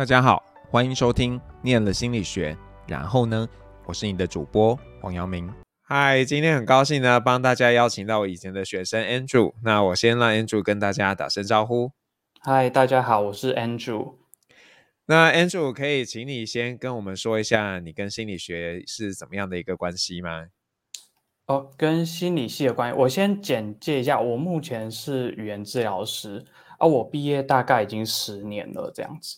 大家好，欢迎收听《念了心理学》，然后呢，我是你的主播黄阳明。嗨，今天很高兴呢，帮大家邀请到我以前的学生 Andrew。那我先让 Andrew 跟大家打声招呼。嗨，大家好，我是 Andrew。那 Andrew 可以请你先跟我们说一下，你跟心理学是怎么样的一个关系吗？哦，跟心理系的关系，我先简介一下，我目前是语言治疗师，啊，我毕业大概已经十年了，这样子。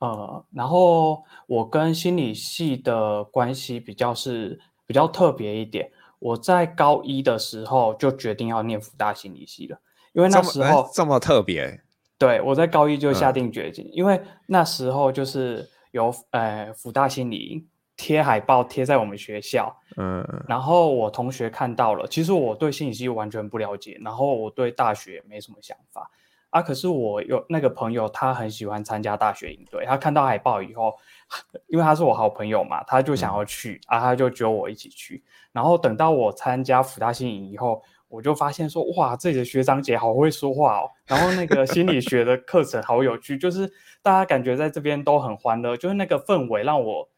呃，然后我跟心理系的关系比较是比较特别一点。我在高一的时候就决定要念福大心理系了，因为那时候这么，特别。对，我在高一就下定决心，嗯、因为那时候就是有呃福大心理贴海报贴在我们学校，嗯，然后我同学看到了，其实我对心理系完全不了解，然后我对大学没什么想法。啊！可是我有那个朋友，他很喜欢参加大学营队。他看到海报以后，因为他是我好朋友嘛，他就想要去、嗯、啊，他就揪我一起去。然后等到我参加福大新营以后，我就发现说，哇，这里的学长姐好会说话哦。然后那个心理学的课程好有趣，就是大家感觉在这边都很欢乐，就是那个氛围让我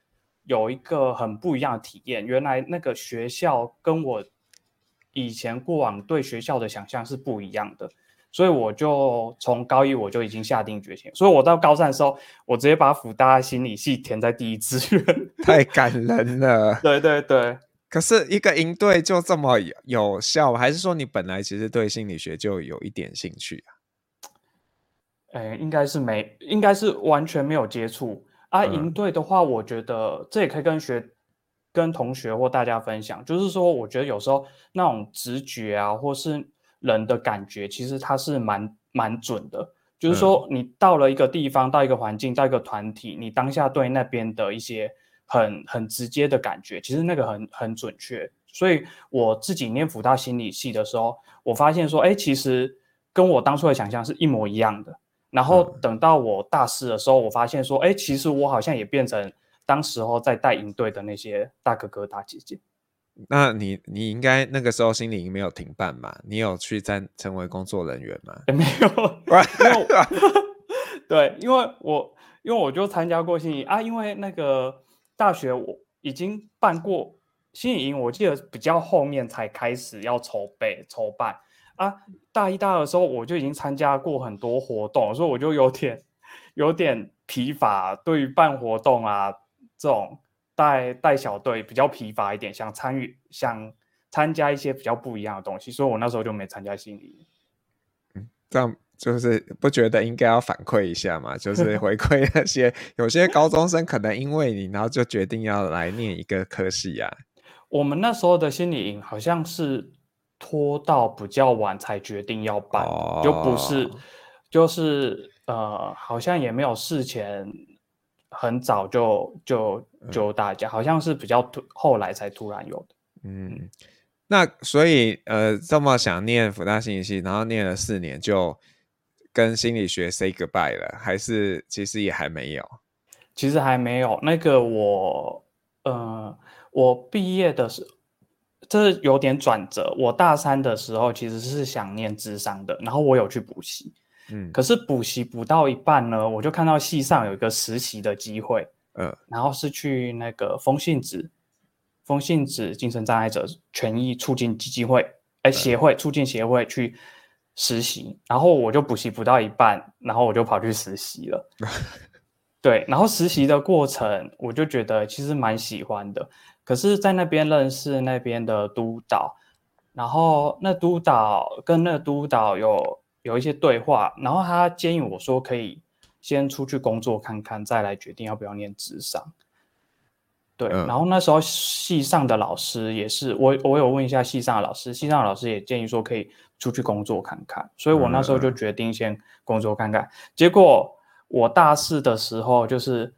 有一个很不一样的体验。原来那个学校跟我以前过往对学校的想象是不一样的。所以我就从高一我就已经下定决心，所以我到高三的时候，我直接把辅大心理系填在第一志愿，太感人了。对对对，可是一个营队就这么有效，还是说你本来其实对心理学就有一点兴趣啊？哎，应该是没，应该是完全没有接触啊。营队的话，我觉得这也可以跟学、跟同学或大家分享，就是说，我觉得有时候那种直觉啊，或是。人的感觉其实它是蛮蛮准的，就是说你到了一个地方，嗯、到一个环境，到一个团体，你当下对那边的一些很很直接的感觉，其实那个很很准确。所以我自己念辅大心理系的时候，我发现说，哎，其实跟我当初的想象是一模一样的。然后等到我大四的时候，我发现说，哎，其实我好像也变成当时候在带营队的那些大哥哥大姐姐。那你你应该那个时候心理营没有停办嘛？你有去在成为工作人员吗？没有，没有。对，因为我因为我就参加过心理啊，因为那个大学我已经办过心理营，我记得比较后面才开始要筹备筹办啊。大一、大二的时候我就已经参加过很多活动，所以我就有点有点疲乏，对于办活动啊这种。带带小队比较疲乏一点，想参与想参加一些比较不一样的东西，所以我那时候就没参加心理。嗯，这样就是不觉得应该要反馈一下嘛？就是 回馈那些有些高中生可能因为你，然后就决定要来念一个科系啊。我们那时候的心理营好像是拖到比较晚才决定要办，哦、就不是就是呃，好像也没有事前。很早就就就大家、嗯、好像是比较突后来才突然有的，嗯，那所以呃这么想念辅大心理系，然后念了四年就跟心理学 say goodbye 了，还是其实也还没有？其实还没有。那个我呃我毕业的时候，这有点转折。我大三的时候其实是想念智商的，然后我有去补习。嗯，可是补习补到一半呢，我就看到系上有一个实习的机会，嗯，然后是去那个风信子，风信子精神障碍者权益促进基金会，哎，协会促进协会去实习，然后我就补习补到一半，然后我就跑去实习了，对，然后实习的过程我就觉得其实蛮喜欢的，可是，在那边认识那边的督导，然后那督导跟那督导有。有一些对话，然后他建议我说可以先出去工作看看，再来决定要不要念职商。对，嗯、然后那时候系上的老师也是我，我有问一下系上的老师，系上的老师也建议说可以出去工作看看，所以我那时候就决定先工作看看。嗯、结果我大四的时候就是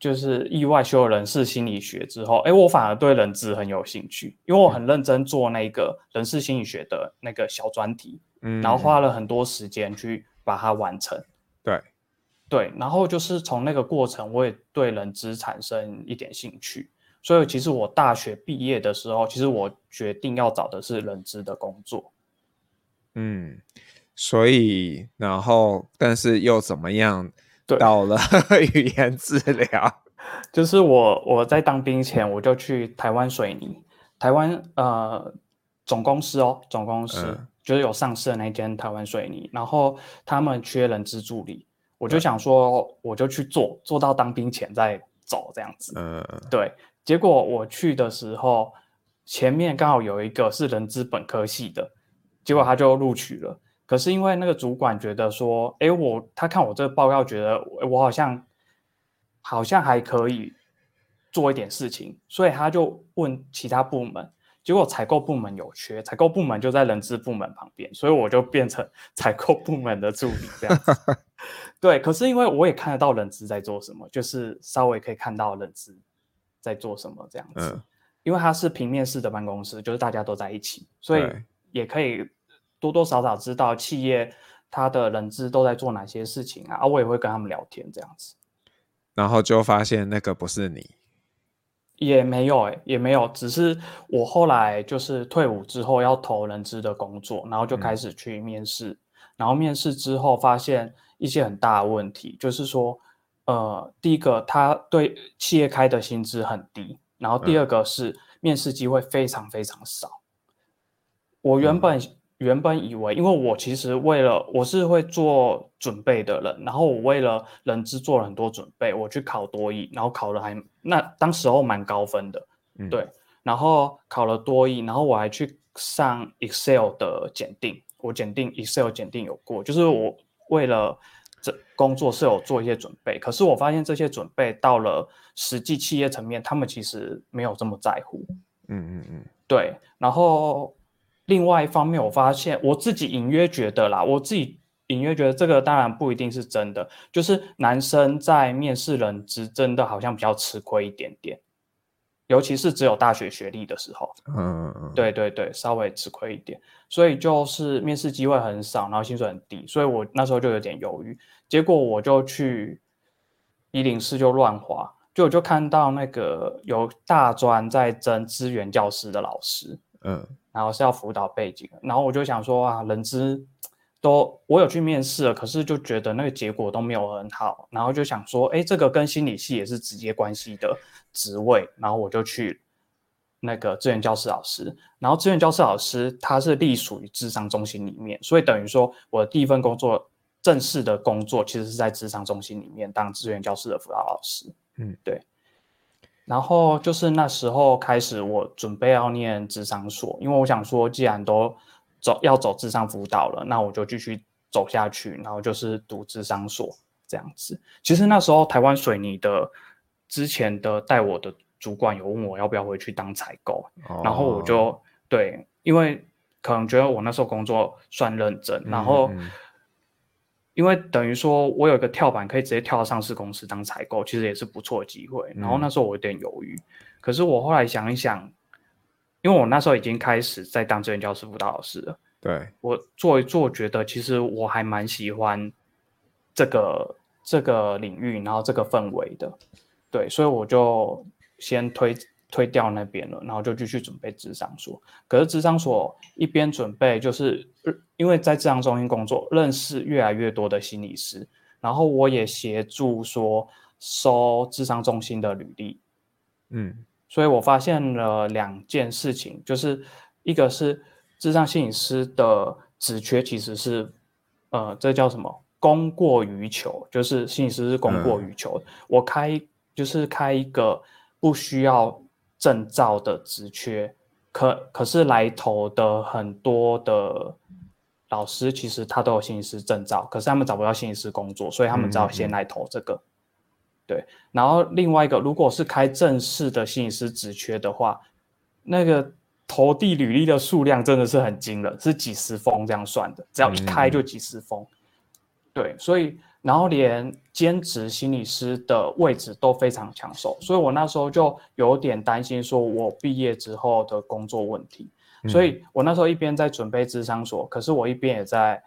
就是意外修了人事心理学之后，哎，我反而对人资很有兴趣，因为我很认真做那个人事心理学的那个小专题。嗯，然后花了很多时间去把它完成。对，对，然后就是从那个过程，我也对人资产生一点兴趣。所以其实我大学毕业的时候，其实我决定要找的是人资的工作。嗯，所以然后但是又怎么样对，到了 语言治疗。就是我我在当兵前，我就去台湾水泥，台湾呃总公司哦，总公司、嗯、就是有上市的那间台湾水泥，然后他们缺人资助理，我就想说我就去做，做到当兵前再走这样子。嗯，对。结果我去的时候，前面刚好有一个是人资本科系的，结果他就录取了。可是因为那个主管觉得说，哎，我他看我这个报告，觉得我好像。好像还可以做一点事情，所以他就问其他部门，结果采购部门有缺，采购部门就在人资部门旁边，所以我就变成采购部门的助理这样子。对，可是因为我也看得到人资在做什么，就是稍微可以看到人资在做什么这样子。嗯。因为它是平面式的办公室，就是大家都在一起，所以也可以多多少少知道企业它的人资都在做哪些事情啊，啊，我也会跟他们聊天这样子。然后就发现那个不是你，也没有哎、欸，也没有，只是我后来就是退伍之后要投人资的工作，然后就开始去面试，嗯、然后面试之后发现一些很大的问题，就是说，呃，第一个他对企业开的薪资很低，然后第二个是面试机会非常非常少。嗯、我原本。嗯原本以为，因为我其实为了我是会做准备的人，然后我为了人资做了很多准备，我去考多益，然后考了还那当时候蛮高分的，嗯、对，然后考了多益，然后我还去上 Excel 的检定，我检定 Excel 检定有过，就是我为了这工作是有做一些准备，可是我发现这些准备到了实际企业层面，他们其实没有这么在乎，嗯嗯嗯，对，然后。另外一方面，我发现我自己隐约觉得啦，我自己隐约觉得这个当然不一定是真的，就是男生在面试人资真的好像比较吃亏一点点，尤其是只有大学学历的时候，嗯嗯，对对对，稍微吃亏一点，所以就是面试机会很少，然后薪水很低，所以我那时候就有点犹豫，结果我就去一零四就乱滑，就我就看到那个有大专在争资源教师的老师，嗯。然后是要辅导背景，然后我就想说啊，人资都我有去面试了，可是就觉得那个结果都没有很好，然后就想说，哎，这个跟心理系也是直接关系的职位，然后我就去那个志愿教师老师，然后志愿教师老师他是隶属于智商中心里面，所以等于说我的第一份工作正式的工作其实是在智商中心里面当志愿教师的辅导老师，嗯，对。然后就是那时候开始，我准备要念智商所，因为我想说，既然都走要走智商辅导了，那我就继续走下去，然后就是读智商所这样子。其实那时候台湾水泥的之前的带我的主管有问我要不要回去当采购，哦、然后我就对，因为可能觉得我那时候工作算认真，然后。因为等于说，我有一个跳板，可以直接跳到上市公司当采购，其实也是不错的机会。然后那时候我有点犹豫，嗯、可是我后来想一想，因为我那时候已经开始在当志愿教师辅导老师了。对，我做一做，觉得其实我还蛮喜欢这个这个领域，然后这个氛围的。对，所以我就先推。推掉那边了，然后就继续准备智商所。可是智商所一边准备，就是因为在智商中心工作，认识越来越多的心理师，然后我也协助说收智商中心的履历。嗯，所以我发现了两件事情，就是一个是智商心理师的职缺其实是，呃，这叫什么？供过于求，就是心理师是供过于求。嗯、我开就是开一个不需要。证照的职缺，可可是来投的很多的老师，其实他都有心理师证照，可是他们找不到心理师工作，所以他们只好先来投这个。嗯嗯对，然后另外一个，如果是开正式的心理师职缺的话，那个投递履历的数量真的是很惊人，是几十封这样算的，只要一开就几十封。对，所以。然后连兼职心理师的位置都非常抢手，所以我那时候就有点担心，说我毕业之后的工作问题。嗯、所以我那时候一边在准备智商所，可是我一边也在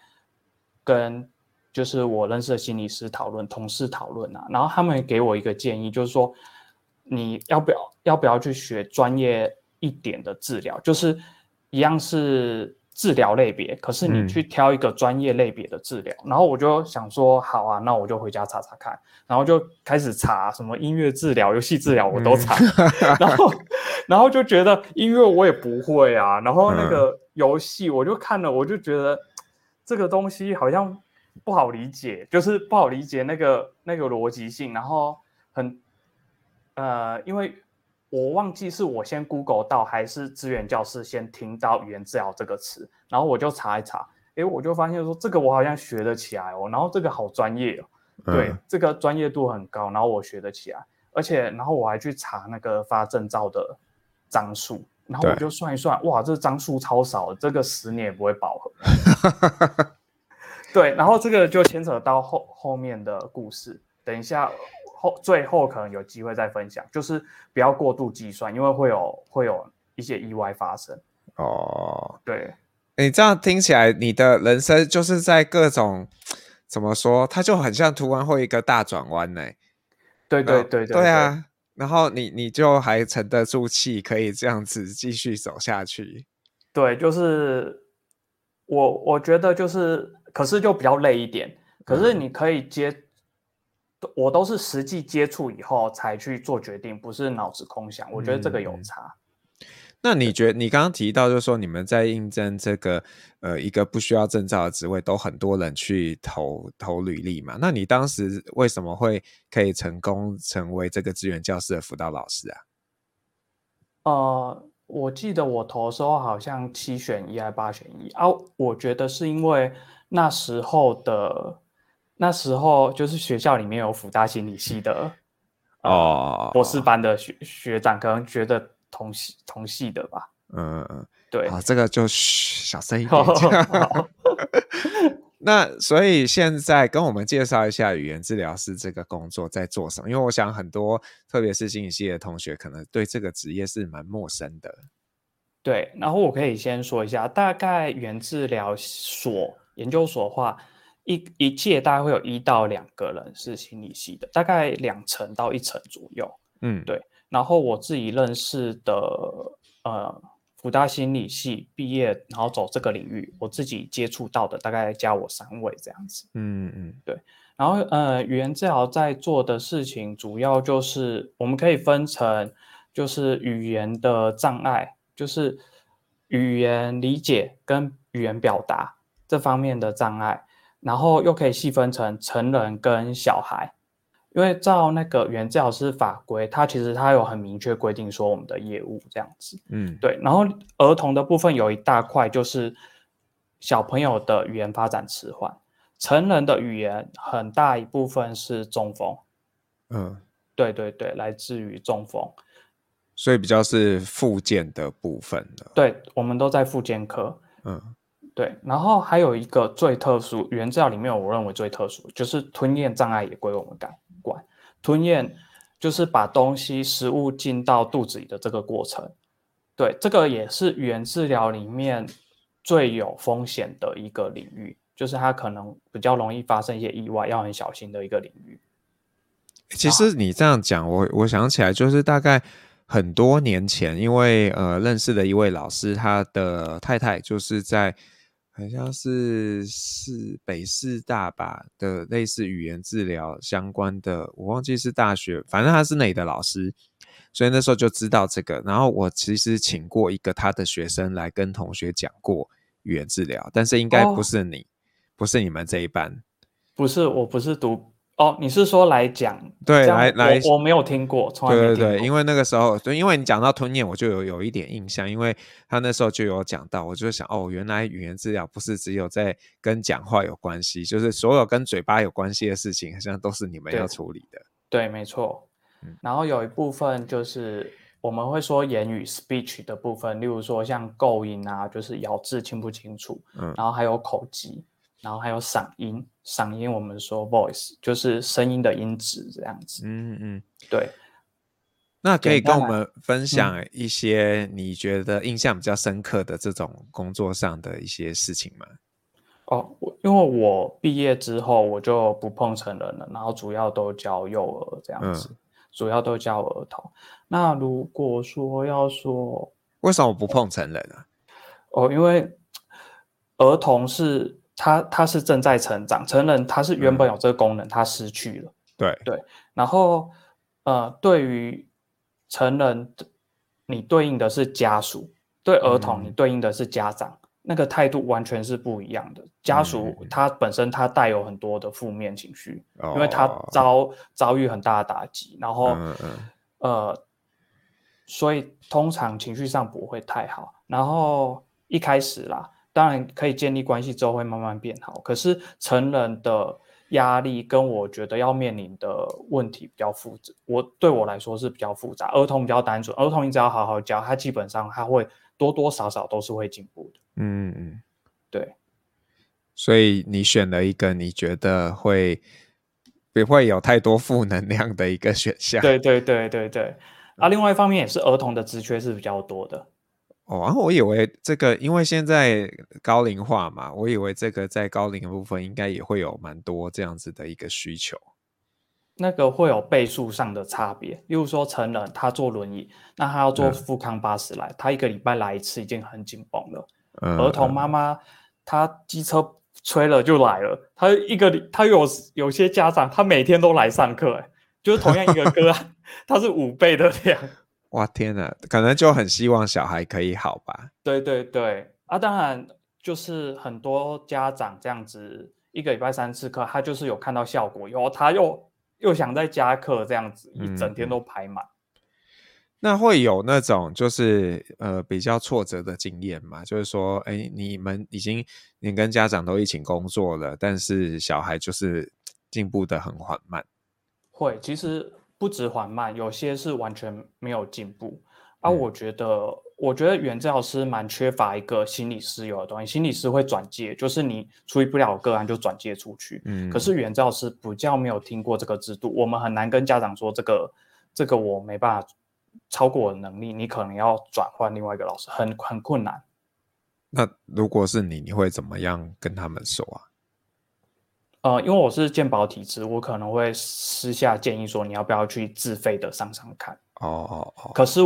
跟就是我认识的心理师讨论，同事讨论啊。然后他们给我一个建议，就是说你要不要要不要去学专业一点的治疗，就是一样是治疗类别，可是你去挑一个专业类别的治疗，嗯、然后我就想说，好啊，那我就回家查查看，然后就开始查什么音乐治疗、游戏治疗，我都查，嗯、然后然后就觉得音乐我也不会啊，然后那个游戏我就看了，我就觉得这个东西好像不好理解，就是不好理解那个那个逻辑性，然后很呃，因为。我忘记是我先 Google 到，还是资源教师先听到语言治疗这个词，然后我就查一查，诶，我就发现说这个我好像学得起来哦，然后这个好专业哦，对，嗯、这个专业度很高，然后我学得起来，而且然后我还去查那个发证照的张数，然后我就算一算，哇，这张数超少，这个十年也不会饱和。对，然后这个就牵扯到后后面的故事，等一下。后最后可能有机会再分享，就是不要过度计算，因为会有会有一些意外发生。哦，对，你这样听起来，你的人生就是在各种怎么说，它就很像突然会一个大转弯呢。对对对对，对啊，然后你你就还沉得住气，可以这样子继续走下去。对，就是我我觉得就是，可是就比较累一点，可是你可以接。嗯我都是实际接触以后才去做决定，不是脑子空想。我觉得这个有差。嗯、那你觉得你刚刚提到，就是说你们在应征这个呃一个不需要证照的职位，都很多人去投投履历嘛？那你当时为什么会可以成功成为这个资源教室的辅导老师啊？呃，我记得我投的时候好像七选一还八选一啊。我觉得是因为那时候的。那时候就是学校里面有辅大心理系的哦，博士班的学学长，可能觉得同系同系的吧。嗯嗯，对，啊，这个就小声一点讲。那所以现在跟我们介绍一下语言治疗师这个工作在做什么？因为我想很多，特别是心理系的同学，可能对这个职业是蛮陌生的。对，然后我可以先说一下，大概语言治疗所研究所的话。一一届大概会有一到两个人是心理系的，大概两成到一成左右。嗯，对。然后我自己认识的，呃，福大心理系毕业，然后走这个领域，我自己接触到的大概加我三位这样子。嗯嗯，对。然后呃，语言治疗在做的事情，主要就是我们可以分成，就是语言的障碍，就是语言理解跟语言表达这方面的障碍。然后又可以细分成成人跟小孩，因为照那个语言治疗师法规，它其实它有很明确规定说我们的业务这样子，嗯，对。然后儿童的部分有一大块就是小朋友的语言发展迟缓，成人的语言很大一部分是中风，嗯，对对对，来自于中风，所以比较是复健的部分的，对，我们都在复健科，嗯。对，然后还有一个最特殊语言治疗里面，我认为最特殊就是吞咽障碍也归我们管。吞咽就是把东西食物进到肚子里的这个过程。对，这个也是语言治疗里面最有风险的一个领域，就是它可能比较容易发生一些意外，要很小心的一个领域。其实你这样讲，我我想起来，就是大概很多年前，因为呃认识的一位老师，他的太太就是在。好像是是北师大吧的类似语言治疗相关的，我忘记是大学，反正他是哪里的老师，所以那时候就知道这个。然后我其实请过一个他的学生来跟同学讲过语言治疗，但是应该不是你，哦、不是你们这一班，不是，我不是读。哦，你是说来讲？对，来来，我没有听过，从来没听过。对对对，因为那个时候，对，因为你讲到吞咽，我就有有一点印象，因为他那时候就有讲到，我就想，哦，原来语言治疗不是只有在跟讲话有关系，就是所有跟嘴巴有关系的事情，好像都是你们要处理的。对，对没错。嗯，然后有一部分就是我们会说言语 speech 的部分，例如说像构音啊，就是咬字清不清楚，嗯，然后还有口技。然后还有嗓音，嗓音我们说 voice 就是声音的音质这样子。嗯嗯，对。那可以跟我们分享一些你觉得印象比较深刻的这种工作上的一些事情吗？哦，因为我毕业之后我就不碰成人了，然后主要都教幼儿这样子，嗯、主要都教儿童。那如果说要说，为什么我不碰成人啊？哦，因为。儿童是他他是正在成长，成人他是原本有这个功能，他失去了。对对，然后呃，对于成人，你对应的是家属；对儿童，你对应的是家长。嗯、那个态度完全是不一样的。家属他本身他带有很多的负面情绪，嗯、因为他遭遭遇很大的打击，然后、嗯嗯、呃，所以通常情绪上不会太好。然后一开始啦，当然可以建立关系之后会慢慢变好。可是成人的。压力跟我觉得要面临的问题比较复杂，我对我来说是比较复杂。儿童比较单纯，儿童你只要好好教，他基本上他会多多少少都是会进步的。嗯嗯，对。所以你选了一个你觉得会不会有太多负能量的一个选项。对对对对对。啊，另外一方面也是儿童的职缺是比较多的。哦，然后我以为这个，因为现在高龄化嘛，我以为这个在高龄的部分应该也会有蛮多这样子的一个需求。那个会有倍数上的差别，例如说成人他坐轮椅，那他要坐富康巴士来，嗯、他一个礼拜来一次已经很紧绷了。嗯、儿童妈妈他机车吹了就来了，他一个他有有些家长他每天都来上课，哎，就是同样一个个案，他是五倍的量。哇天呐，可能就很希望小孩可以好吧？对对对，啊，当然就是很多家长这样子，一个礼拜三次课，他就是有看到效果以后，他又又想再加课，这样子一整天都排满。嗯。那会有那种就是呃比较挫折的经验吗？就是说，哎，你们已经你跟家长都一起工作了，但是小孩就是进步的很缓慢。会，其实。不止缓慢，有些是完全没有进步。啊，我觉得，嗯、我觉得原教老师蛮缺乏一个心理师有的东西。心理师会转介，就是你处理不了个案就转介出去。嗯，可是原教老师比较没有听过这个制度，我们很难跟家长说这个这个我没办法超过我的能力，你可能要转换另外一个老师，很很困难。那如果是你，你会怎么样跟他们说啊？呃，因为我是健保体质，我可能会私下建议说，你要不要去自费的上上看？哦哦哦。可是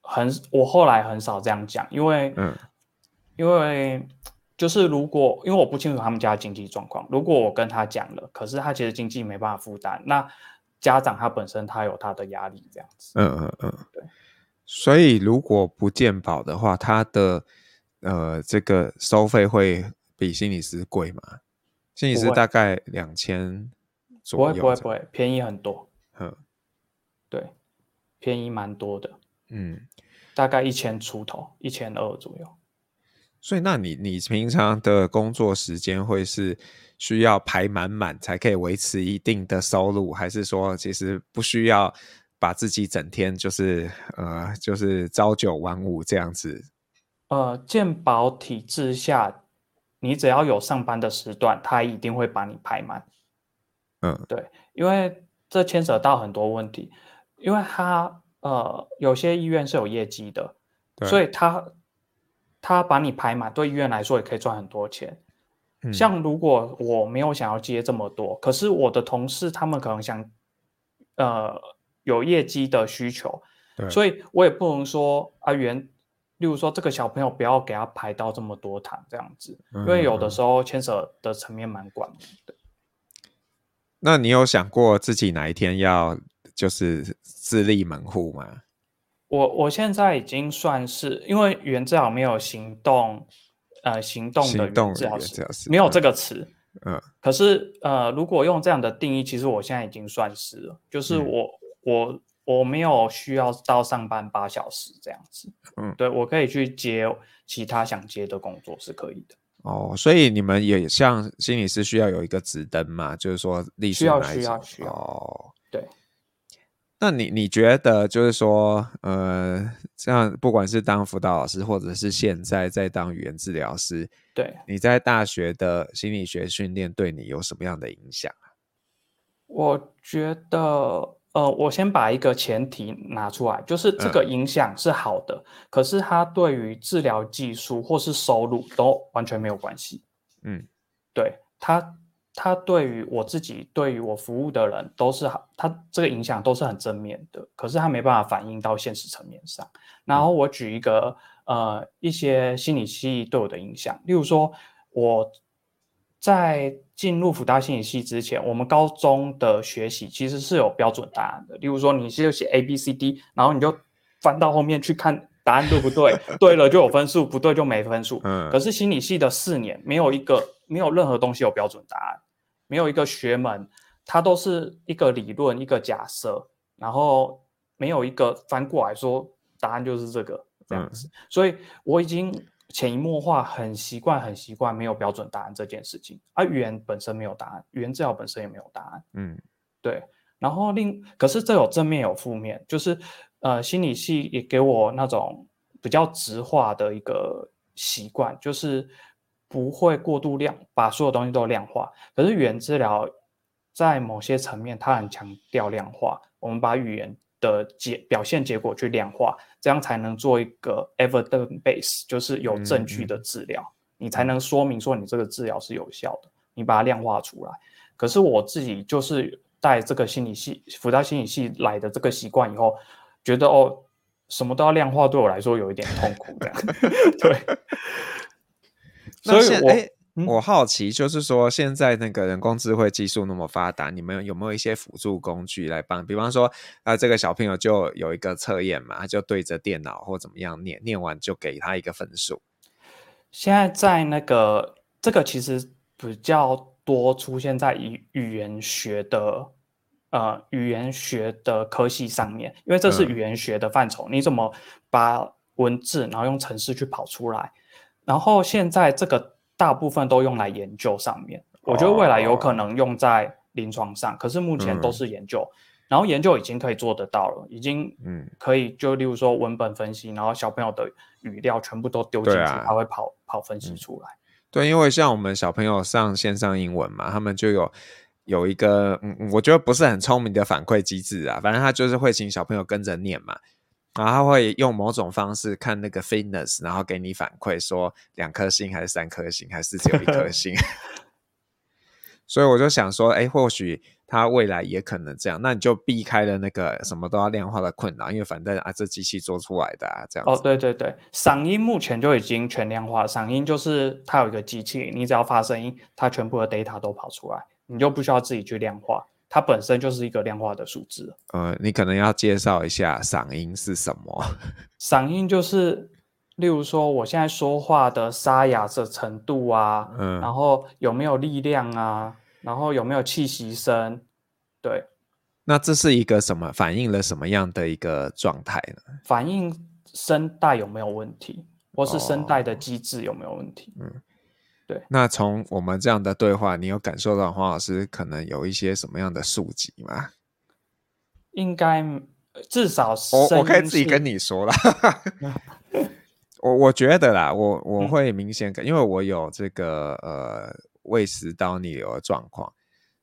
很，我后来很少这样讲，因为，嗯，因为就是如果，因为我不清楚他们家的经济状况，如果我跟他讲了，可是他其实经济没办法负担，那家长他本身他有他的压力，这样子。嗯嗯嗯，对。所以如果不健保的话，他的呃这个收费会比心理师贵吗？心理师大概两千左右，不会不会不会，便宜很多。嗯，对，便宜蛮多的。嗯，大概一千出头，一千二左右。所以，那你你平常的工作时间会是需要排满满才可以维持一定的收入，还是说其实不需要把自己整天就是呃就是朝九晚五这样子？呃，健保体制下。你只要有上班的时段，他一定会把你排满。嗯，对，因为这牵扯到很多问题，因为他呃有些医院是有业绩的，所以他他把你排满，对医院来说也可以赚很多钱。嗯。像如果我没有想要接这么多，可是我的同事他们可能想呃有业绩的需求，所以我也不能说啊原。例如说，这个小朋友不要给他排到这么多堂这样子，因为有的时候牵扯的层面蛮广的。那你有想过自己哪一天要就是自立门户吗？我我现在已经算是，因为原治疗没有行动，呃，行动的原治疗师没有这个词。嗯。可是呃，如果用这样的定义，其实我现在已经算是了，就是我、嗯、我。我没有需要到上班八小时这样子，嗯，对，我可以去接其他想接的工作是可以的。哦，所以你们也像心理师需要有一个执灯嘛，就是说历史需要需要需要。哦，对。那你你觉得就是说，呃，这样不管是当辅导老师，或者是现在在当语言治疗师，对，你在大学的心理学训练对你有什么样的影响啊？我觉得。呃，我先把一个前提拿出来，就是这个影响是好的，嗯、可是它对于治疗技术或是收入都完全没有关系。嗯，对，它它对于我自己，对于我服务的人都是好，它这个影响都是很正面的，可是它没办法反映到现实层面上。然后我举一个呃一些心理系对我的影响。例如说，我在进入辅大心理系之前，我们高中的学习其实是有标准答案的。例如说，你是写 A B C D，然后你就翻到后面去看答案对不对，对了就有分数，不对就没分数。嗯。可是心理系的四年没有一个没有任何东西有标准答案，没有一个学门，它都是一个理论一个假设，然后没有一个翻过来说答案就是这个这样子。嗯。所以我已经潜移默化很习惯很习惯没有标准答案这件事情，而语言本身没有答案，语言治疗本身也没有答案。嗯，对。然后另可是这有正面有负面，就是。呃，心理系也给我那种比较直化的一个习惯，就是不会过度量把所有东西都量化。可是语言治疗在某些层面，它很强调量化。我们把语言的结表现结果去量化，这样才能做一个 evidence base，就是有证据的治疗，你才能说明说你这个治疗是有效的。你把它量化出来。可是我自己就是带这个心理系辅导心理系来的这个习惯以后。觉得哦，什么都要量化，对我来说有一点痛苦这样。对，所以我，我、嗯、我好奇，就是说，现在那个人工智慧技术那么发达，你们有没有一些辅助工具来帮？比方说，啊、呃，这个小朋友就有一个测验嘛，他就对着电脑或怎么样念，念完就给他一个分数。现在在那个这个其实比较多出现在语语言学的。呃，语言学的科系上面，因为这是语言学的范畴，嗯、你怎么把文字然后用程式去跑出来？然后现在这个大部分都用来研究上面，我觉得未来有可能用在临床上，哦、可是目前都是研究。嗯、然后研究已经可以做得到了，已经嗯可以就例如说文本分析，然后小朋友的语料全部都丢进去，他、啊、会跑跑分析出来、嗯。对，因为像我们小朋友上线上英文嘛，他们就有。有一个嗯，我觉得不是很聪明的反馈机制啊，反正他就是会请小朋友跟着念嘛，然后他会用某种方式看那个 fitness，然后给你反馈说两颗星还是三颗星，还是只有一颗 星。所以我就想说，哎，或许他未来也可能这样，那你就避开了那个什么都要量化的困扰，因为反正啊，这机器做出来的啊，这样。哦，对对对，嗓音目前就已经全量化，嗓音就是它有一个机器，你只要发声音，它全部的 data 都跑出来。你就不需要自己去量化，它本身就是一个量化的数字。呃，你可能要介绍一下嗓音是什么？嗓音就是，例如说我现在说话的沙哑的程度啊，嗯，然后有没有力量啊，然后有没有气息声，对。那这是一个什么？反映了什么样的一个状态呢？反映声带有没有问题，或是声带的机制有没有问题？哦，嗯。对，那从我们这样的对话，你有感受到黄老师可能有一些什么样的数级吗？应该至少是我我可以自己跟你说了。我我觉得啦，我我会明显感，嗯、因为我有这个呃胃食道逆流的状况，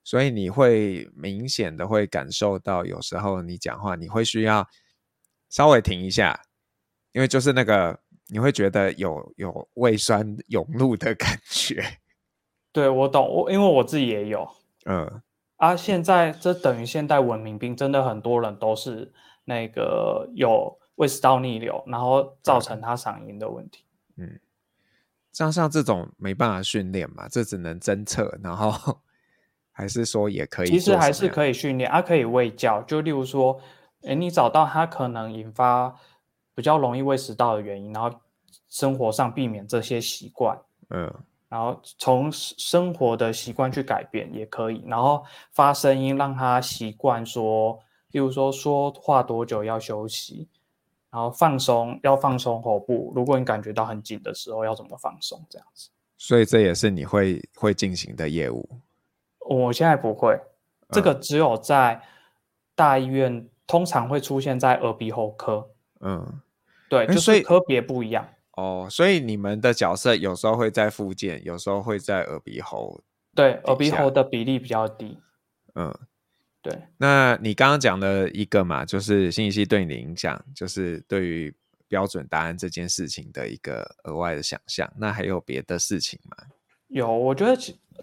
所以你会明显的会感受到，有时候你讲话你会需要稍微停一下，因为就是那个。你会觉得有有胃酸涌入的感觉，对，我懂，我因为我自己也有，嗯，啊，现在这等于现代文明病，真的很多人都是那个有胃食道逆流，然后造成他嗓音的问题，嗯，像像这种没办法训练嘛，这只能侦测，然后还是说也可以，其实还是可以训练，啊，可以喂教，就例如说，诶，你找到他可能引发。比较容易胃食道的原因，然后生活上避免这些习惯，嗯，然后从生活的习惯去改变也可以，然后发声音让他习惯说，例如说说话多久要休息，然后放松要放松喉部，如果你感觉到很紧的时候要怎么放松这样子。所以这也是你会会进行的业务。我现在不会，嗯，这个只有在大医院，通常会出现在耳鼻喉科，嗯。对，就是科别不一样哦，所以你们的角色有时候会在附件，有时候会在耳鼻喉。对，耳鼻喉的比例比较低。嗯，对。那你刚刚讲的一个嘛，就是心理系对你的影响，就是对于标准答案这件事情的一个额外的想象。那还有别的事情吗？有，我觉得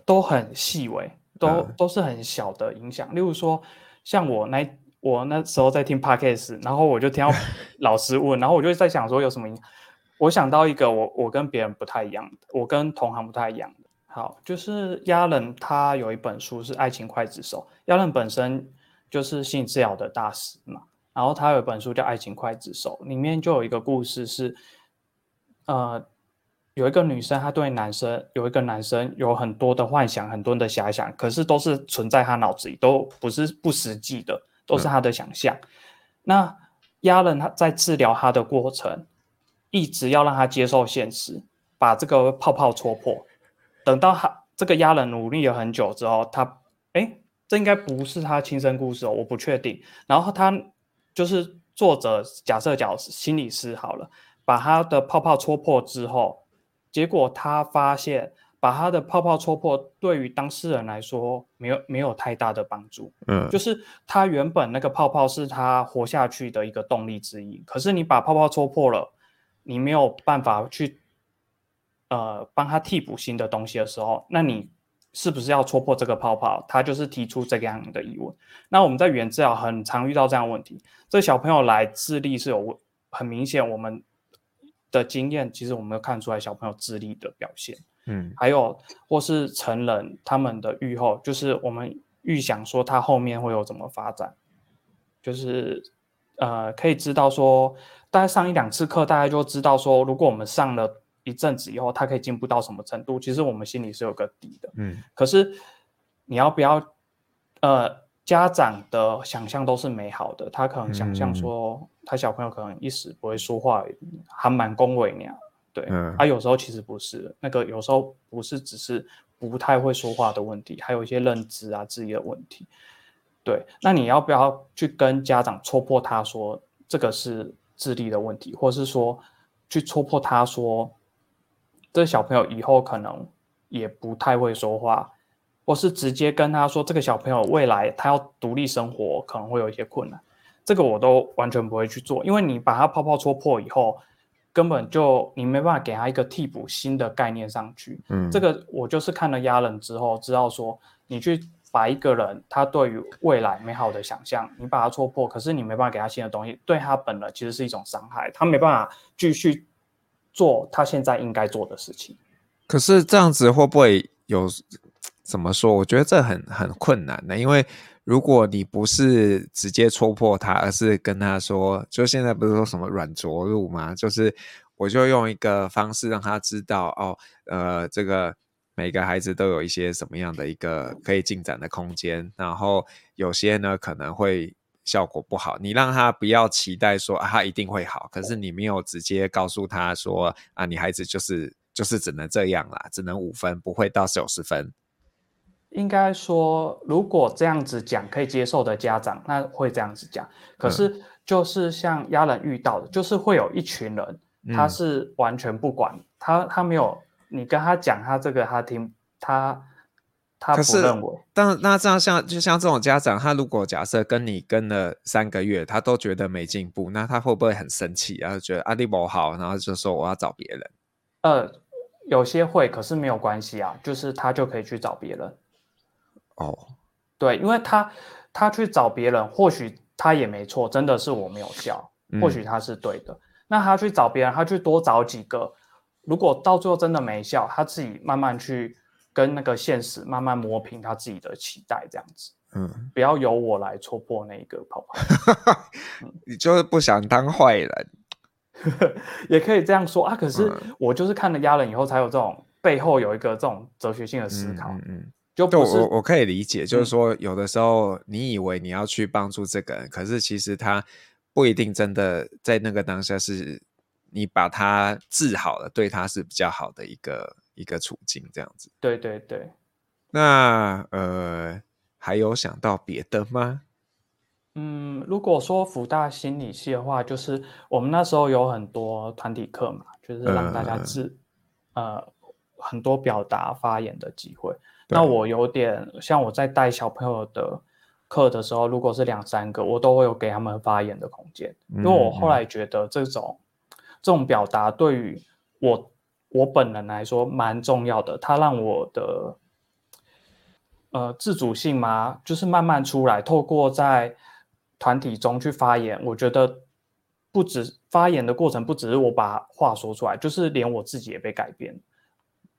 都很细微，都、嗯、都是很小的影响。例如说，像我那。我那时候在听 Podcast，然后我就听到 老师问，然后我就在想说有什么影响？我想到一个我我跟别人不太一样的，我跟同行不太一样的。好，就是亚伦他有一本书是《爱情刽子手》，亚伦本身就是心理治疗的大师嘛，然后他有一本书叫《爱情刽子手》，里面就有一个故事是，呃。有一个女生，她对男生有一个男生有很多的幻想，很多的遐想，可是都是存在她脑子里，都不是不实际的，都是他的想象。嗯、那亚人他在治疗他的过程，一直要让他接受现实，把这个泡泡戳破。等到他这个亚人努力了很久之后，他哎，这应该不是他亲身故事哦，我不确定。然后他就是作者假设讲心理师好了，把他的泡泡戳破之后。结果他发现，把他的泡泡戳破，对于当事人来说没有没有太大的帮助。嗯，就是他原本那个泡泡是他活下去的一个动力之一。可是你把泡泡戳破了，你没有办法去呃帮他替补新的东西的时候，那你是不是要戳破这个泡泡？他就是提出这个样的疑问。那我们在语言治疗很常遇到这样的问题，这小朋友来智力是有很明显我们。的经验，其实我们看出来小朋友智力的表现，嗯，还有或是成人他们的预后，就是我们预想说他后面会有怎么发展，就是呃可以知道说，大概上一两次课，大家就知道说，如果我们上了一阵子以后，他可以进步到什么程度，其实我们心里是有个底的，嗯，可是你要不要呃？家长的想象都是美好的，他可能想象说他小朋友可能一时不会说话，还蛮恭维那样。对，他、啊、有时候其实不是，那个有时候不是只是不太会说话的问题，还有一些认知啊、智力的问题。对，那你要不要去跟家长戳破他说这个是智力的问题，或是说去戳破他说这小朋友以后可能也不太会说话？或是直接跟他说，这个小朋友未来他要独立生活，可能会有一些困难，这个我都完全不会去做，因为你把他泡泡戳破以后，根本就你没办法给他一个替补新的概念上去。嗯，这个我就是看了压人之后，知道说你去把一个人他对于未来美好的想象，你把他戳破，可是你没办法给他新的东西，对他本人其实是一种伤害，他没办法继续做他现在应该做的事情。可是这样子会不会有？怎么说？我觉得这很很困难的，因为如果你不是直接戳破他，而是跟他说，就现在不是说什么软着陆吗？就是我就用一个方式让他知道，哦，呃，这个每个孩子都有一些什么样的一个可以进展的空间，然后有些呢可能会效果不好，你让他不要期待说啊，他一定会好，可是你没有直接告诉他说啊，你孩子就是就是只能这样啦，只能五分，不会到九十分。应该说，如果这样子讲可以接受的家长，那会这样子讲。可是，就是像亚人遇到的，就是会有一群人，他是完全不管、嗯、他，他没有你跟他讲他这个，他听他他不认为。但那这样像就像这种家长，他如果假设跟你跟了三个月，他都觉得没进步，那他会不会很生气？然后觉得阿弟不好，然后就说我要找别人。呃，有些会，可是没有关系啊，就是他就可以去找别人。哦，oh. 对，因为他他去找别人，或许他也没错，真的是我没有效，嗯、或许他是对的。那他去找别人，他去多找几个，如果到最后真的没效，他自己慢慢去跟那个现实慢慢磨平他自己的期待，这样子。嗯，不要由我来戳破那个泡泡。你就是不想当坏人，也可以这样说啊。可是我就是看了压人以后，才有这种背后有一个这种哲学性的思考。嗯。嗯就我我可以理解，就是说有的时候你以为你要去帮助这个人，嗯、可是其实他不一定真的在那个当下是你把他治好了，对他是比较好的一个一个处境，这样子。对对对。那呃，还有想到别的吗？嗯，如果说福大心理系的话，就是我们那时候有很多团体课嘛，就是让大家自呃，呃很多表达发言的机会。那我有点像我在带小朋友的课的时候，如果是两三个，我都会有给他们发言的空间，因为我后来觉得这种这种表达对于我我本人来说蛮重要的，它让我的呃自主性嘛，就是慢慢出来，透过在团体中去发言，我觉得不止发言的过程，不只是我把话说出来，就是连我自己也被改变。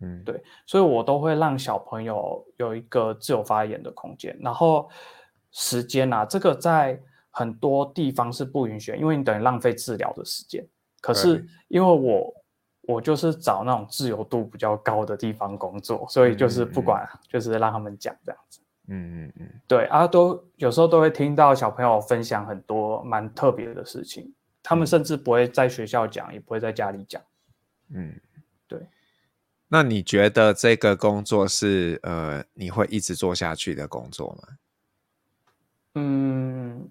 嗯，对，所以我都会让小朋友有一个自由发言的空间。然后时间啊，这个在很多地方是不允许，因为你等于浪费治疗的时间。可是因为我我就是找那种自由度比较高的地方工作，所以就是不管，就是让他们讲这样子。嗯嗯嗯，对啊，都有时候都会听到小朋友分享很多蛮特别的事情，他们甚至不会在学校讲，也不会在家里讲。嗯，对。那你觉得这个工作是呃你会一直做下去的工作吗？嗯，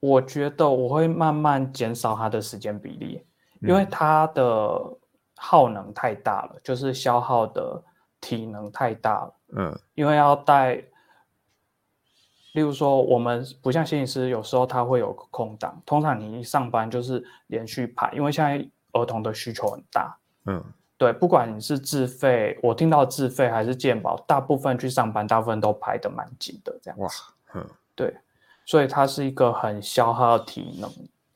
我觉得我会慢慢减少他的时间比例，因为他的耗能太大了，就是消耗的体能太大了。嗯，因为要带。例如说，我们不像心理师，有时候他会有空档。通常你一上班就是连续排，因为现在儿童的需求很大。嗯，对，不管你是自费，我听到自费还是健保，大部分去上班，大部分都排得蛮紧的这样。哇，嗯，对，所以它是一个很消耗体能，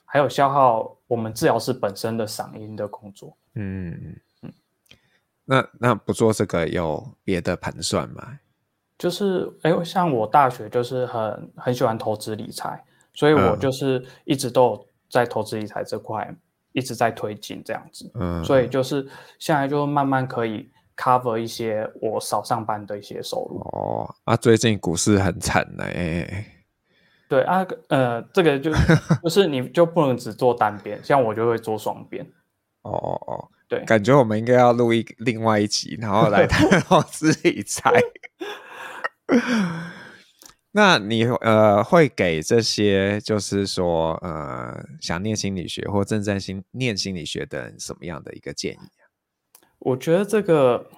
还有消耗我们治疗师本身的嗓音的工作。嗯嗯嗯。那那不做这个有别的盘算吗？就是，哎，像我大学就是很很喜欢投资理财，所以我就是一直都有在投资理财这块、嗯、一直在推进这样子，嗯，所以就是现在就慢慢可以 cover 一些我少上班的一些收入。哦，啊，最近股市很惨呢，对啊，呃，这个就 就是你就不能只做单边，像我就会做双边。哦哦哦，对，感觉我们应该要录一另外一集，然后来 谈投资理财。那你呃会给这些就是说呃想念心理学或正在心念心理学的人什么样的一个建议啊？我觉得这个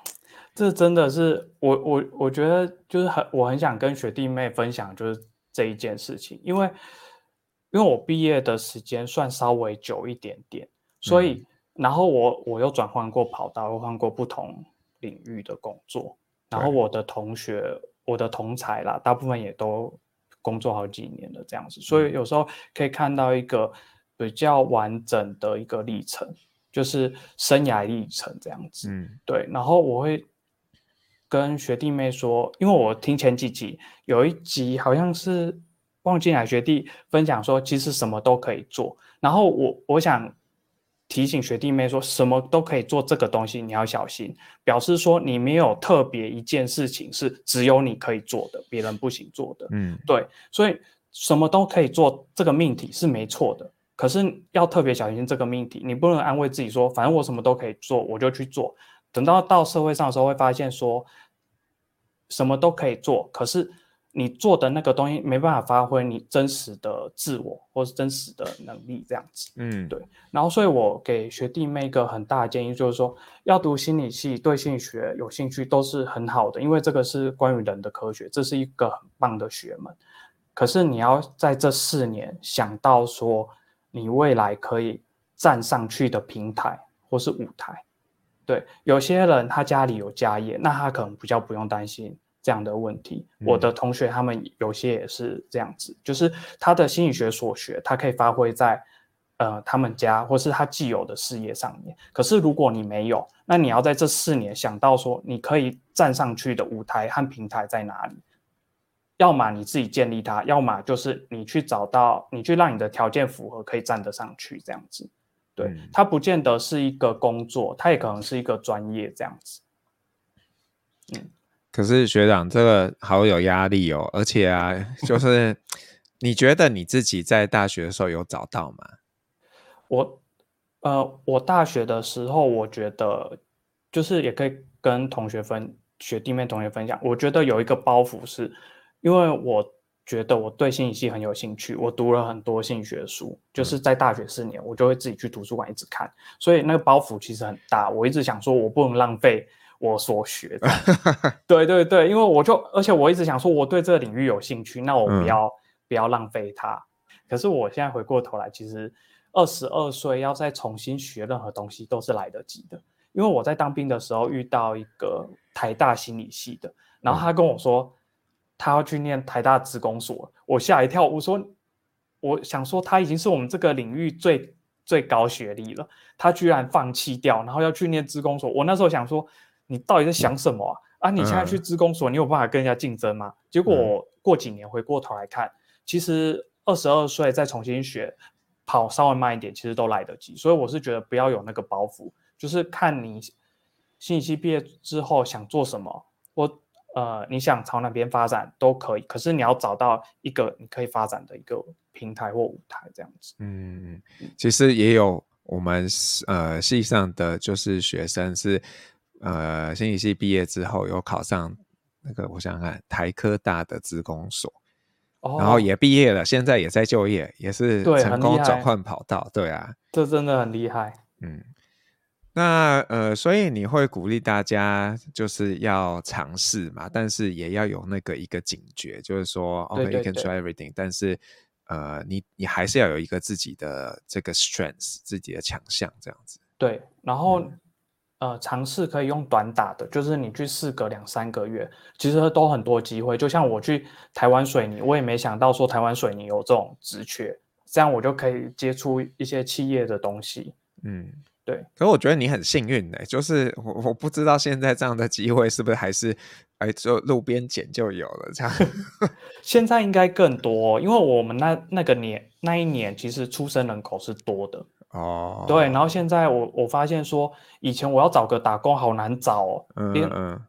这真的是我我我觉得就是很我很想跟学弟妹分享就是这一件事情，因为因为我毕业的时间算稍微久一点点，所以、嗯、然后我我又转换过跑道，又换过不同领域的工作，然后我的同学。我的同才啦，大部分也都工作好几年了，这样子，所以有时候可以看到一个比较完整的一个历程，就是生涯历程这样子。嗯，对。然后我会跟学弟妹说，因为我听前几集有一集好像是忘记哪学弟分享说，其实什么都可以做。然后我我想。提醒学弟妹说，什么都可以做这个东西，你要小心，表示说你没有特别一件事情是只有你可以做的，别人不行做的。嗯，对，所以什么都可以做这个命题是没错的，可是要特别小心这个命题，你不能安慰自己说，反正我什么都可以做，我就去做。等到到社会上的时候，会发现说什么都可以做，可是。你做的那个东西没办法发挥你真实的自我，或是真实的能力，这样子。嗯，对。然后，所以我给学弟妹一个很大的建议，就是说，要读心理系，对心理学有兴趣都是很好的，因为这个是关于人的科学，这是一个很棒的学门。可是，你要在这四年想到说，你未来可以站上去的平台或是舞台。对，有些人他家里有家业，那他可能比较不用担心。这样的问题，我的同学他们有些也是这样子，嗯、就是他的心理学所学，他可以发挥在呃他们家或是他既有的事业上面。可是如果你没有，那你要在这四年想到说你可以站上去的舞台和平台在哪里？要么你自己建立它，要么就是你去找到，你去让你的条件符合，可以站得上去这样子。对，嗯、它不见得是一个工作，它也可能是一个专业这样子。嗯。可是学长，这个好有压力哦，而且啊，就 是你觉得你自己在大学的时候有找到吗？我，呃，我大学的时候，我觉得就是也可以跟同学分学弟妹同学分享。我觉得有一个包袱是，因为我觉得我对心理系很有兴趣，我读了很多心理学书，就是在大学四年，我就会自己去图书馆一直看，所以那个包袱其实很大。我一直想说，我不能浪费。我所学的，对对对，因为我就，而且我一直想说，我对这个领域有兴趣，那我不要、嗯、不要浪费它。可是我现在回过头来，其实二十二岁要再重新学任何东西都是来得及的。因为我在当兵的时候遇到一个台大心理系的，然后他跟我说他要去念台大职工所，我吓一跳，我说我想说他已经是我们这个领域最最高学历了，他居然放弃掉，然后要去念职工所。我那时候想说，你到底在想什么啊？啊，你现在去资工所，你有办法跟人家竞争吗？嗯、结果过几年回过头来看，其实二十二岁再重新学，跑稍微慢一点，其实都来得及。所以我是觉得不要有那个包袱，就是看你信息毕业之后想做什么，我。呃，你想朝哪边发展都可以，可是你要找到一个你可以发展的一个平台或舞台，这样子。嗯，其实也有我们呃系上的就是学生是呃心理系毕业之后有考上那个我想想看台科大的资工所，哦，然后也毕业了，现在也在就业，也是成功转换跑道。对，对啊，这真的很厉害。嗯。那呃，所以你会鼓励大家就是要尝试嘛，但是也要有那个一个警觉，就是说，OK，you can try everything，但是呃，你你还是要有一个自己的这个 strength，自己的强项这样子。对，然后、嗯、呃，尝试可以用短打的，就是你去试个两三个月，其实都很多机会。就像我去台湾水泥，我也没想到说台湾水泥有这种职缺，这样我就可以接触一些企业的东西。嗯。对，可是我觉得你很幸运呢，就是我我不知道现在这样的机会是不是还是哎，就路边捡就有了这样。现在应该更多，因为我们那那个年那一年其实出生人口是多的哦。对，然后现在我我发现说，以前我要找个打工好难找哦，嗯、连嗯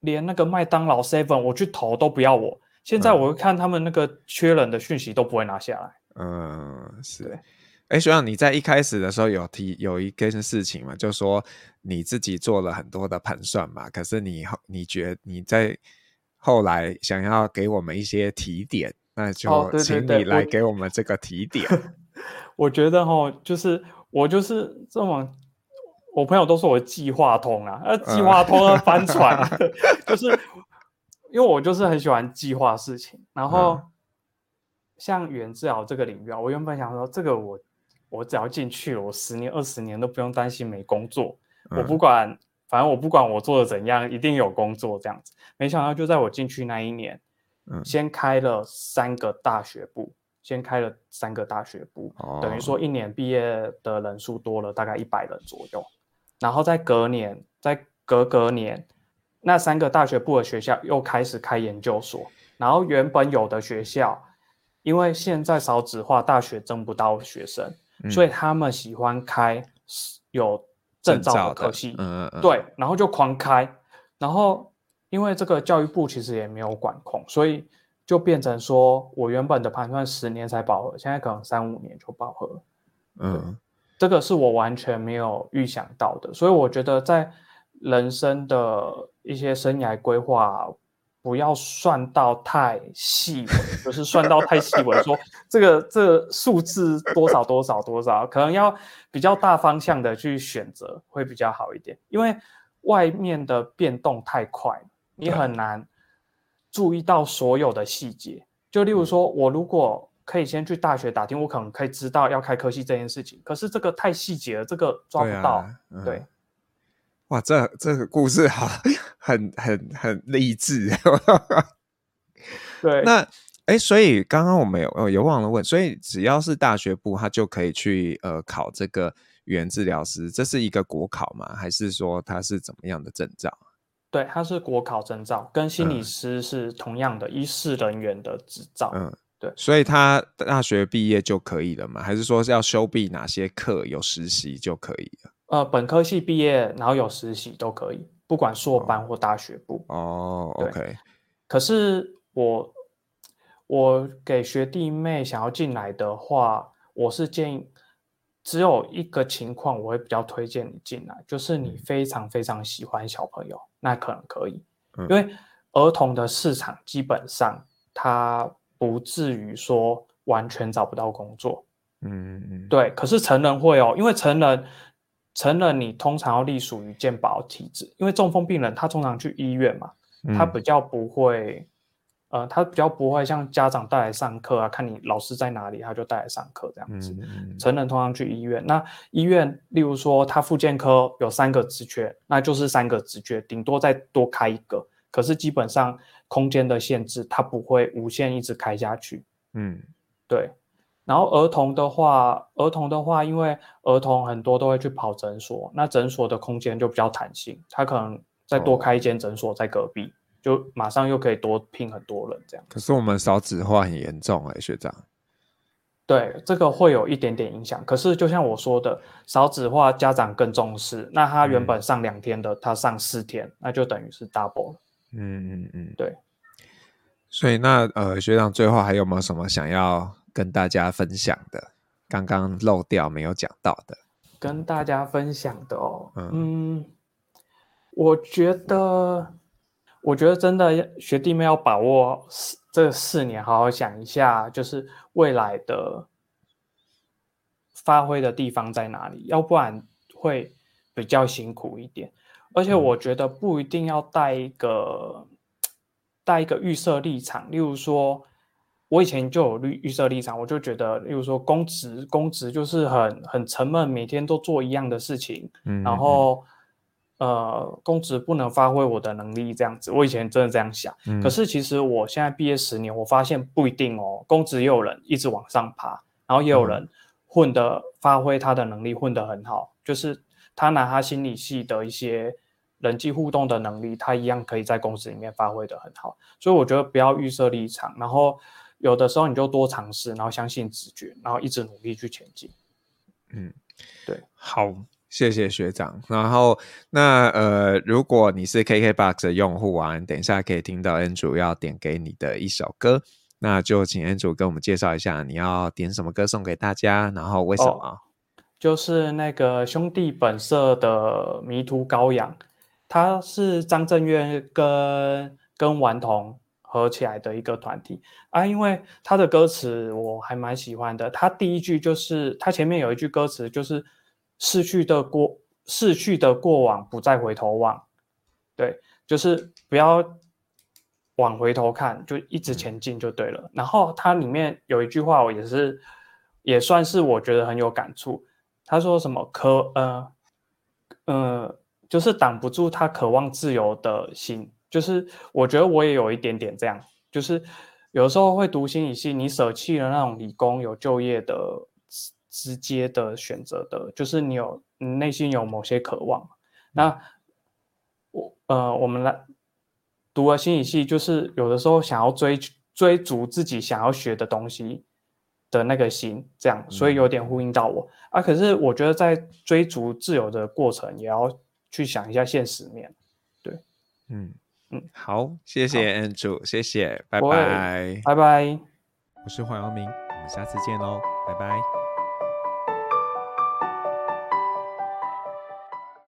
连那个麦当劳 seven 我去投都不要我，现在我会看他们那个缺人的讯息都不会拿下来。嗯，是。哎，学长，你在一开始的时候有提有一件事情嘛，就说你自己做了很多的盘算嘛，可是你你觉得你在后来想要给我们一些提点，那就请你来给我们这个提点。哦、对对对我，我觉得哈，就是我就是这么，我朋友都说我计划通啊，呃，计划通啊翻船，嗯、就是因为我就是很喜欢计划事情，然后、嗯、像语言治疗这个领域啊，我原本想说这个我。我只要进去了，我十年二十年都不用担心没工作。嗯、我不管，反正我不管我做的怎样，一定有工作这样子。没想到就在我进去那一年，嗯、先开了三个大学部，先开了三个大学部，哦、等于说一年毕业的人数多了大概一百人左右。然后在隔年，在隔隔年，那三个大学部的学校又开始开研究所。然后原本有的学校，因为现在少子化，大学争不到学生。所以他们喜欢开有证照的科系，嗯嗯，对，然后就狂开，然后因为这个教育部其实也没有管控，所以就变成说我原本的盘算十年才饱和，现在可能三五年就饱和，嗯，这个是我完全没有预想到的，所以我觉得在人生的一些生涯规划。不要算到太细微，就是算到太细微，说这个这个数字多少多少多少，可能要比较大方向的去选择会比较好一点，因为外面的变动太快，你很难注意到所有的细节。就例如说，我如果可以先去大学打听，我可能可以知道要开科系这件事情，可是这个太细节了，这个抓不到，对啊，嗯，对。哇，这这个故事好，很很很励志。对，那哎，所以刚刚我们有有忘了问，所以只要是大学部，他就可以去呃考这个语言治疗师，这是一个国考吗？还是说他是怎么样的证照？对，他是国考证照，跟心理师是同样的医师人员的执照。嗯，对，所以他大学毕业就可以了吗？还是说是要修毕哪些课，有实习就可以了？呃，本科系毕业，然后有实习都可以，不管硕班或大学部。哦，对，OK。可是我我给学弟妹想要进来的话，我是建议只有一个情况，我会比较推荐你进来，就是你非常非常喜欢小朋友，嗯、那可能可以，嗯、因为儿童的市场基本上它不至于说完全找不到工作。嗯嗯，对。可是成人会哦，因为成人。成人你通常要隶属于健保体制，因为中风病人他通常去医院嘛，嗯、他比较不会，呃，他比较不会像家长带来上课啊，看你老师在哪里，他就带来上课这样子。嗯嗯、成人通常去医院，那医院例如说他复健科有三个职缺，那就是三个职缺，顶多再多开一个，可是基本上空间的限制，他不会无限一直开下去。嗯，对。然后儿童的话，儿童的话，因为儿童很多都会去跑诊所，那诊所的空间就比较弹性，他可能再多开一间诊所在隔壁，哦、就马上又可以多拼很多人这样。可是我们少子化很严重哎、欸，学长。对，这个会有一点点影响。可是就像我说的，少子化家长更重视，那他原本上两天的，嗯、他上四天，那就等于是 double 了。嗯嗯嗯，对。所以那呃，学长最后还有没有什么想要？跟大家分享的，刚刚漏掉没有讲到的，跟大家分享的哦，嗯，嗯，我觉得，我觉得真的学弟妹要把握这四年，好好想一下，就是未来的发挥的地方在哪里，要不然会比较辛苦一点。而且我觉得不一定要带一个带一个预设立场，例如说。我以前就有预预设立场，我就觉得，例如说公职，公职就是很很沉闷，每天都做一样的事情，嗯，然后呃，公职不能发挥我的能力这样子。我以前真的这样想，嗯，可是其实我现在毕业十年，我发现不一定哦。公职也有人一直往上爬，然后也有人混的发挥他的能力混得很好，就是他拿他心理系的一些人际互动的能力，他一样可以在公司里面发挥的很好。所以我觉得不要预设立场，然后。有的时候你就多尝试，然后相信直觉，然后一直努力去前进。嗯，对，好，谢谢学长。然后那呃，如果你是 KKBOX 的用户啊，你等一下可以听到 Andrew 要点给你的一首歌，那就请 Andrew 跟我们介绍一下你要点什么歌送给大家，然后为什么？就是那个兄弟本色的《迷途羔羊》，他是张震岳跟跟顽童。合起来的一个团体啊，因为他的歌词我还蛮喜欢的。他第一句就是，他前面有一句歌词就是“逝去的过，逝去的过往不再回头望”，对，就是不要往回头看，就一直前进就对了。然后它里面有一句话，我也是也算是我觉得很有感触。他说什么？可呃呃，就是挡不住他渴望自由的心。就是我觉得我也有一点点这样，就是有时候会读心理系，你舍弃了那种理工有就业的直接的选择的，就是你有你内心有某些渴望。那我呃，我们来读了心理系，就是有的时候想要追追逐自己想要学的东西的那个心，这样，所以有点呼应到我啊。可是我觉得在追逐自由的过程，也要去想一下现实面，对，嗯。嗯，好，谢谢 Andrew，谢谢，拜拜，拜拜，我是黄耀明，我们下次见喽，拜拜。